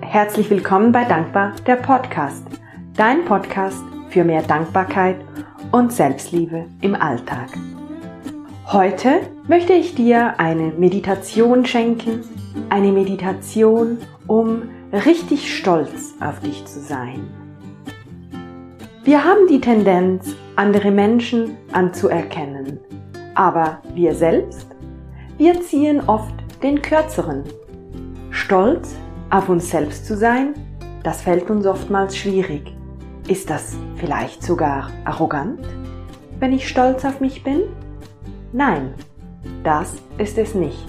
herzlich willkommen bei Dankbar, der Podcast. Dein Podcast für mehr Dankbarkeit und Selbstliebe im Alltag. Heute möchte ich dir eine Meditation schenken, eine Meditation, um richtig stolz auf dich zu sein. Wir haben die Tendenz, andere Menschen anzuerkennen, aber wir selbst, wir ziehen oft den kürzeren. Stolz auf uns selbst zu sein, das fällt uns oftmals schwierig. Ist das vielleicht sogar arrogant, wenn ich stolz auf mich bin? Nein, das ist es nicht.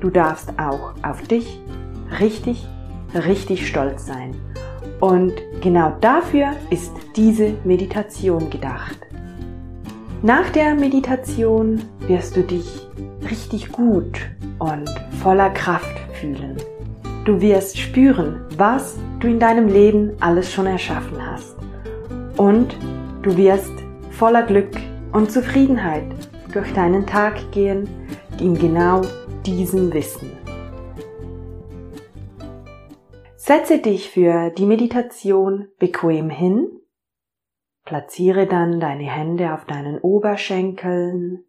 Du darfst auch auf dich richtig, richtig stolz sein. Und genau dafür ist diese Meditation gedacht. Nach der Meditation wirst du dich richtig gut und voller Kraft fühlen. Du wirst spüren, was du in deinem Leben alles schon erschaffen hast. Und du wirst voller Glück und Zufriedenheit durch deinen Tag gehen, in genau diesem Wissen. Setze dich für die Meditation bequem hin, platziere dann deine Hände auf deinen Oberschenkeln,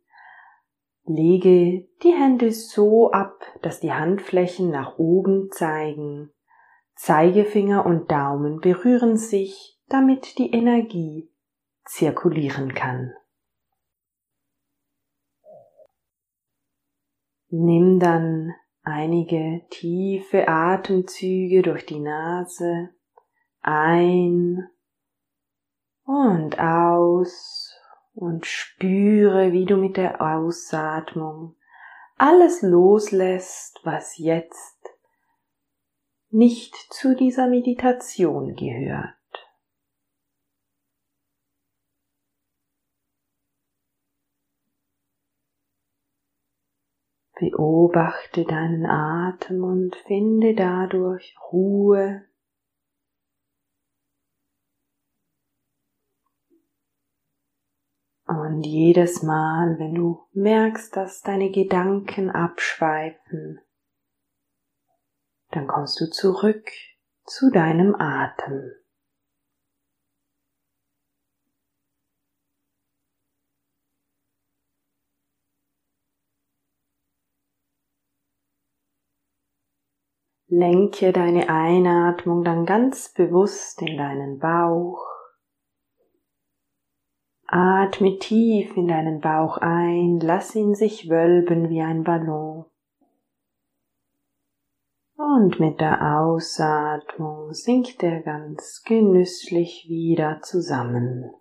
Lege die Hände so ab, dass die Handflächen nach oben zeigen. Zeigefinger und Daumen berühren sich, damit die Energie zirkulieren kann. Nimm dann einige tiefe Atemzüge durch die Nase ein und aus und spüre, wie du mit der Ausatmung alles loslässt, was jetzt nicht zu dieser Meditation gehört. Beobachte deinen Atem und finde dadurch Ruhe Und jedes Mal, wenn du merkst, dass deine Gedanken abschweifen, dann kommst du zurück zu deinem Atem. Lenke deine Einatmung dann ganz bewusst in deinen Bauch Atme tief in deinen Bauch ein, lass ihn sich wölben wie ein Ballon. Und mit der Ausatmung sinkt er ganz genüsslich wieder zusammen.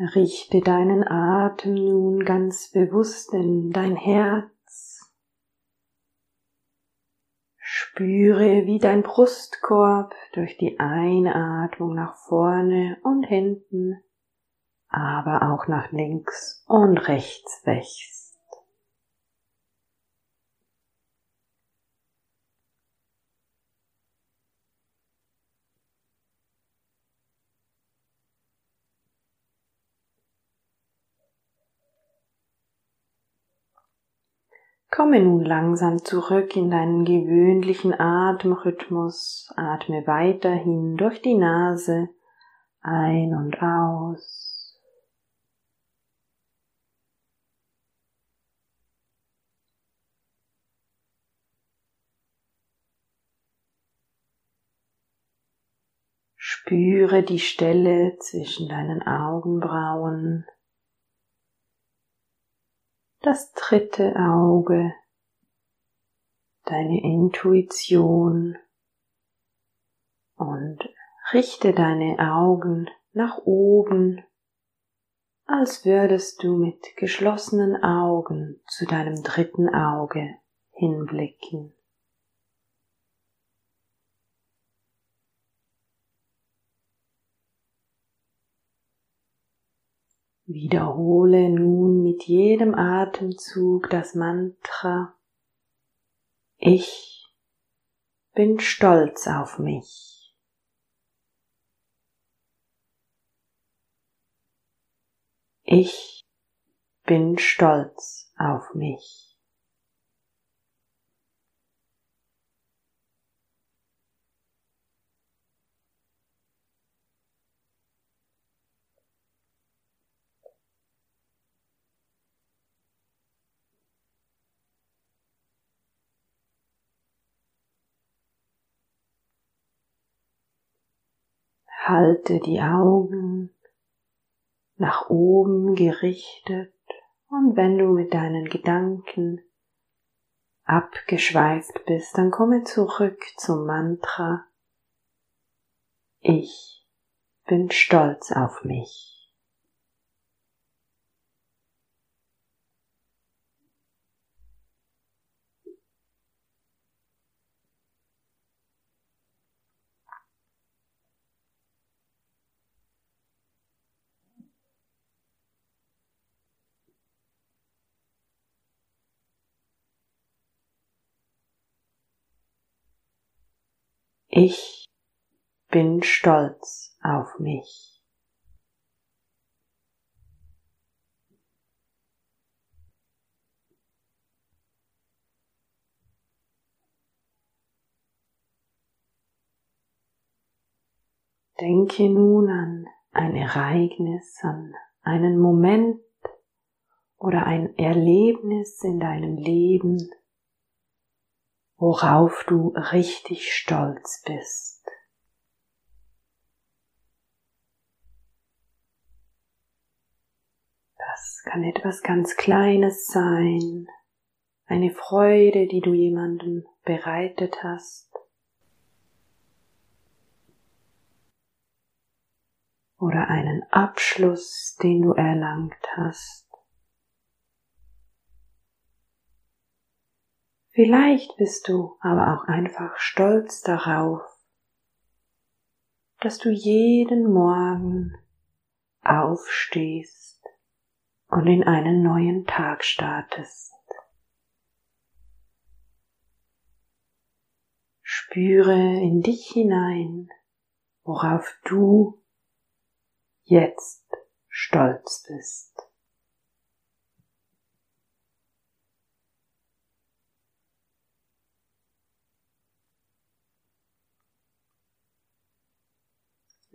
Richte deinen Atem nun ganz bewusst in dein Herz. Spüre, wie dein Brustkorb durch die Einatmung nach vorne und hinten, aber auch nach links und rechts wächst. Komme nun langsam zurück in deinen gewöhnlichen Atemrhythmus. Atme weiterhin durch die Nase ein und aus. Spüre die Stelle zwischen deinen Augenbrauen das dritte Auge, deine Intuition und richte deine Augen nach oben, als würdest du mit geschlossenen Augen zu deinem dritten Auge hinblicken. Wiederhole nun mit jedem Atemzug das Mantra Ich bin stolz auf mich. Ich bin stolz auf mich. Halte die Augen nach oben gerichtet und wenn du mit deinen Gedanken abgeschweift bist, dann komme zurück zum Mantra Ich bin stolz auf mich. Ich bin stolz auf mich. Denke nun an ein Ereignis, an einen Moment oder ein Erlebnis in deinem Leben, worauf du richtig stolz bist. Das kann etwas ganz Kleines sein, eine Freude, die du jemandem bereitet hast. Oder einen Abschluss, den du erlangt hast. Vielleicht bist du aber auch einfach stolz darauf, dass du jeden Morgen aufstehst und in einen neuen Tag startest. Spüre in dich hinein, worauf du jetzt stolz bist.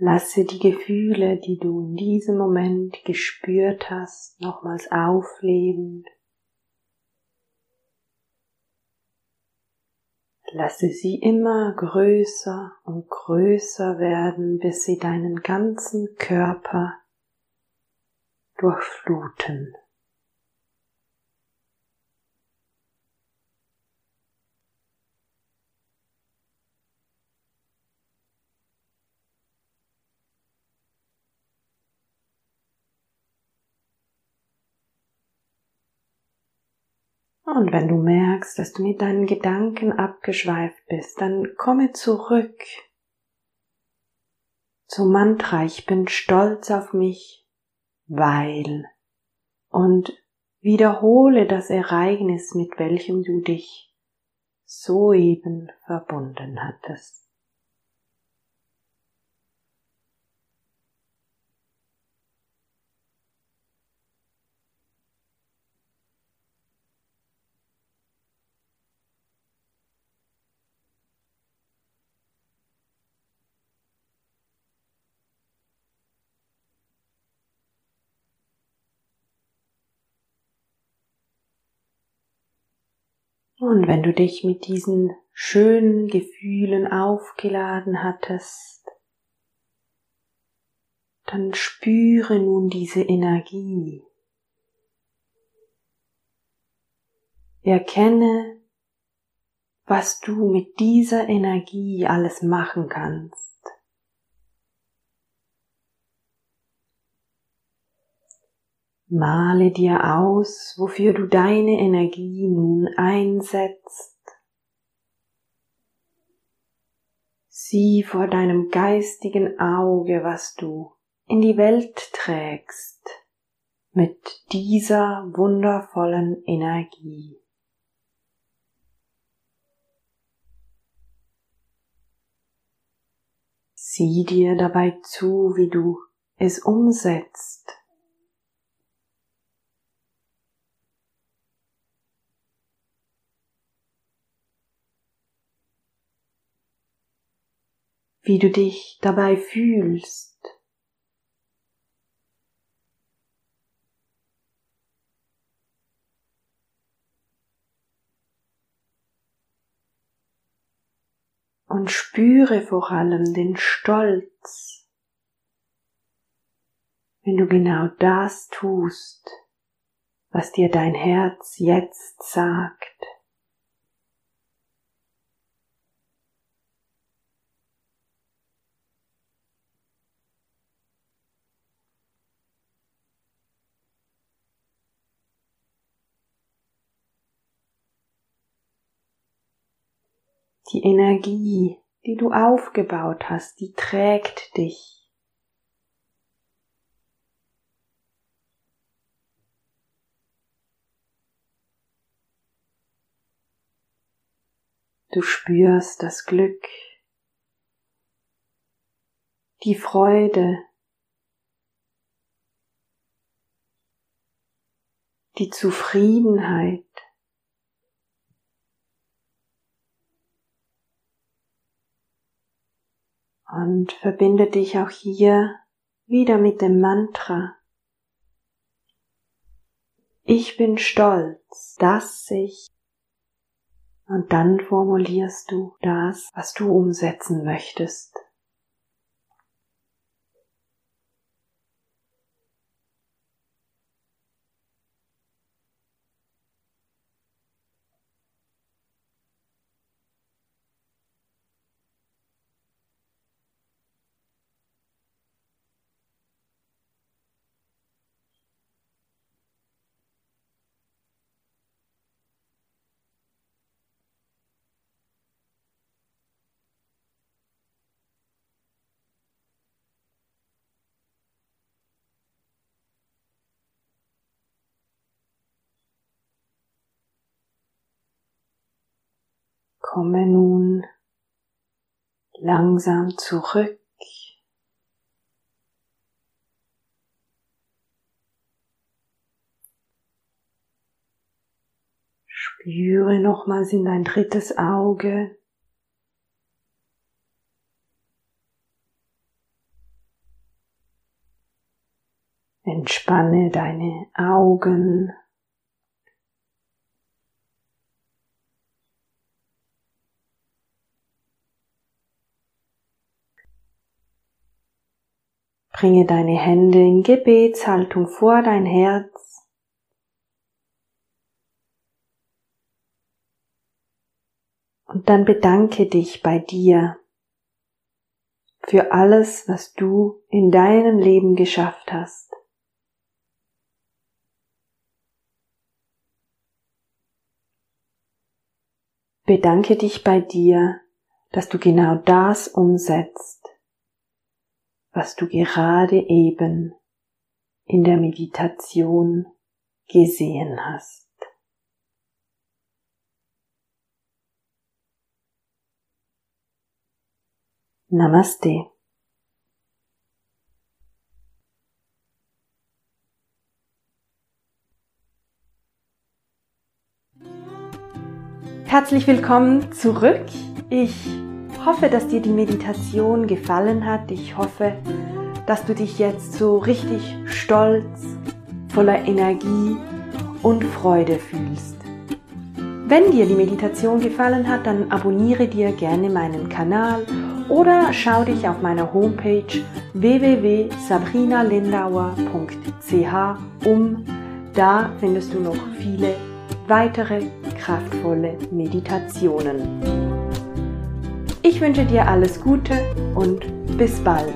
Lasse die Gefühle, die du in diesem Moment gespürt hast, nochmals aufleben. Lasse sie immer größer und größer werden, bis sie deinen ganzen Körper durchfluten. Und wenn du merkst, dass du mit deinen Gedanken abgeschweift bist, dann komme zurück zum Mantra, ich bin stolz auf mich, weil und wiederhole das Ereignis, mit welchem du dich soeben verbunden hattest. Und wenn du dich mit diesen schönen Gefühlen aufgeladen hattest, dann spüre nun diese Energie. Erkenne, was du mit dieser Energie alles machen kannst. Male dir aus, wofür du deine Energie nun einsetzt. Sieh vor deinem geistigen Auge, was du in die Welt trägst, mit dieser wundervollen Energie. Sieh dir dabei zu, wie du es umsetzt. Wie du dich dabei fühlst. und spüre vor allem den Stolz, wenn du genau das tust, was dir dein Herz jetzt sagt. Die Energie, die du aufgebaut hast, die trägt dich. Du spürst das Glück, die Freude, die Zufriedenheit. Und verbinde dich auch hier wieder mit dem Mantra. Ich bin stolz, dass ich und dann formulierst du das, was du umsetzen möchtest. Komme nun langsam zurück. Spüre nochmals in dein drittes Auge. Entspanne deine Augen. Bringe deine Hände in Gebetshaltung vor dein Herz. Und dann bedanke dich bei dir für alles, was du in deinem Leben geschafft hast. Bedanke dich bei dir, dass du genau das umsetzt, was du gerade eben in der Meditation gesehen hast. Namaste. Herzlich willkommen zurück. Ich hoffe, dass dir die Meditation gefallen hat. Ich hoffe, dass du dich jetzt so richtig stolz, voller Energie und Freude fühlst. Wenn dir die Meditation gefallen hat, dann abonniere dir gerne meinen Kanal oder schau dich auf meiner Homepage www.sabrinalindauer.ch um. Da findest du noch viele weitere kraftvolle Meditationen. Ich wünsche dir alles Gute und bis bald.